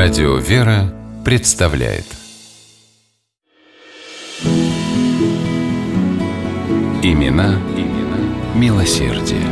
Радио «Вера» представляет Имена, имена милосердие.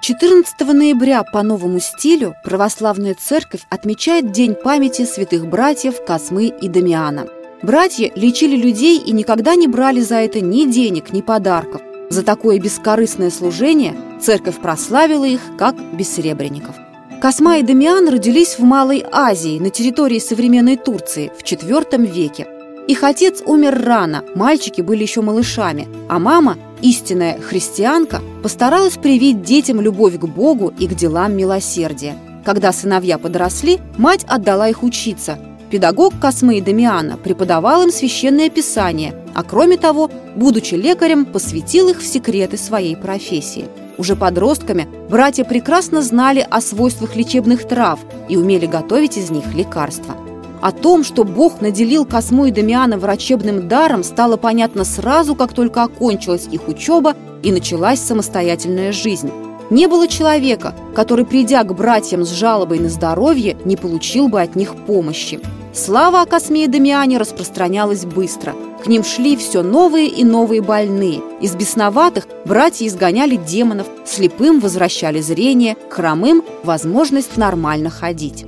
14 ноября по новому стилю православная церковь отмечает День памяти святых братьев Космы и Дамиана. Братья лечили людей и никогда не брали за это ни денег, ни подарков. За такое бескорыстное служение церковь прославила их как бессребренников. Косма и Дамиан родились в Малой Азии, на территории современной Турции, в IV веке. Их отец умер рано, мальчики были еще малышами, а мама, истинная христианка, постаралась привить детям любовь к Богу и к делам милосердия. Когда сыновья подросли, мать отдала их учиться. Педагог Космы Дамиана преподавал им священное писание, а кроме того, будучи лекарем, посвятил их в секреты своей профессии. Уже подростками братья прекрасно знали о свойствах лечебных трав и умели готовить из них лекарства. О том, что Бог наделил Косму и Дамиана врачебным даром, стало понятно сразу, как только окончилась их учеба и началась самостоятельная жизнь. Не было человека, который, придя к братьям с жалобой на здоровье, не получил бы от них помощи. Слава о Косме и Дамиане распространялась быстро. К ним шли все новые и новые больные. Из бесноватых братья изгоняли демонов, слепым возвращали зрение, хромым – возможность нормально ходить.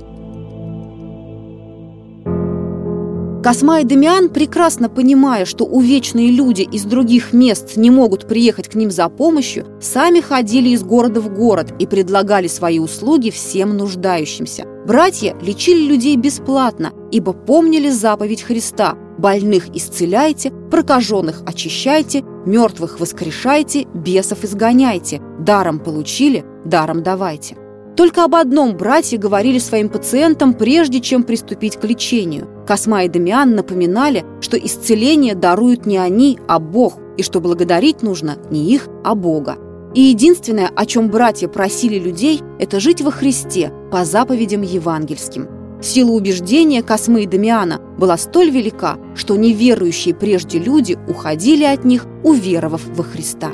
Косма и Дамиан, прекрасно понимая, что увечные люди из других мест не могут приехать к ним за помощью, сами ходили из города в город и предлагали свои услуги всем нуждающимся. Братья лечили людей бесплатно, ибо помнили заповедь Христа «Больных исцеляйте, прокаженных очищайте, мертвых воскрешайте, бесов изгоняйте, даром получили, даром давайте». Только об одном братья говорили своим пациентам, прежде чем приступить к лечению. Косма и Дамиан напоминали, что исцеление даруют не они, а Бог, и что благодарить нужно не их, а Бога. И единственное, о чем братья просили людей, это жить во Христе по заповедям евангельским. Сила убеждения Космы и Дамиана была столь велика, что неверующие прежде люди уходили от них, уверовав во Христа.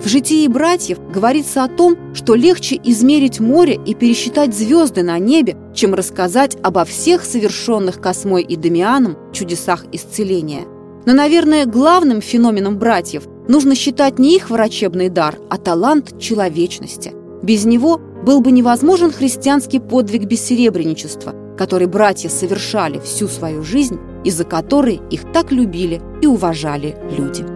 В «Житии братьев» говорится о том, что легче измерить море и пересчитать звезды на небе, чем рассказать обо всех совершенных Космой и Дамианом чудесах исцеления. Но, наверное, главным феноменом братьев нужно считать не их врачебный дар, а талант человечности. Без него был бы невозможен христианский подвиг бессеребреничества, который братья совершали всю свою жизнь и за который их так любили и уважали люди.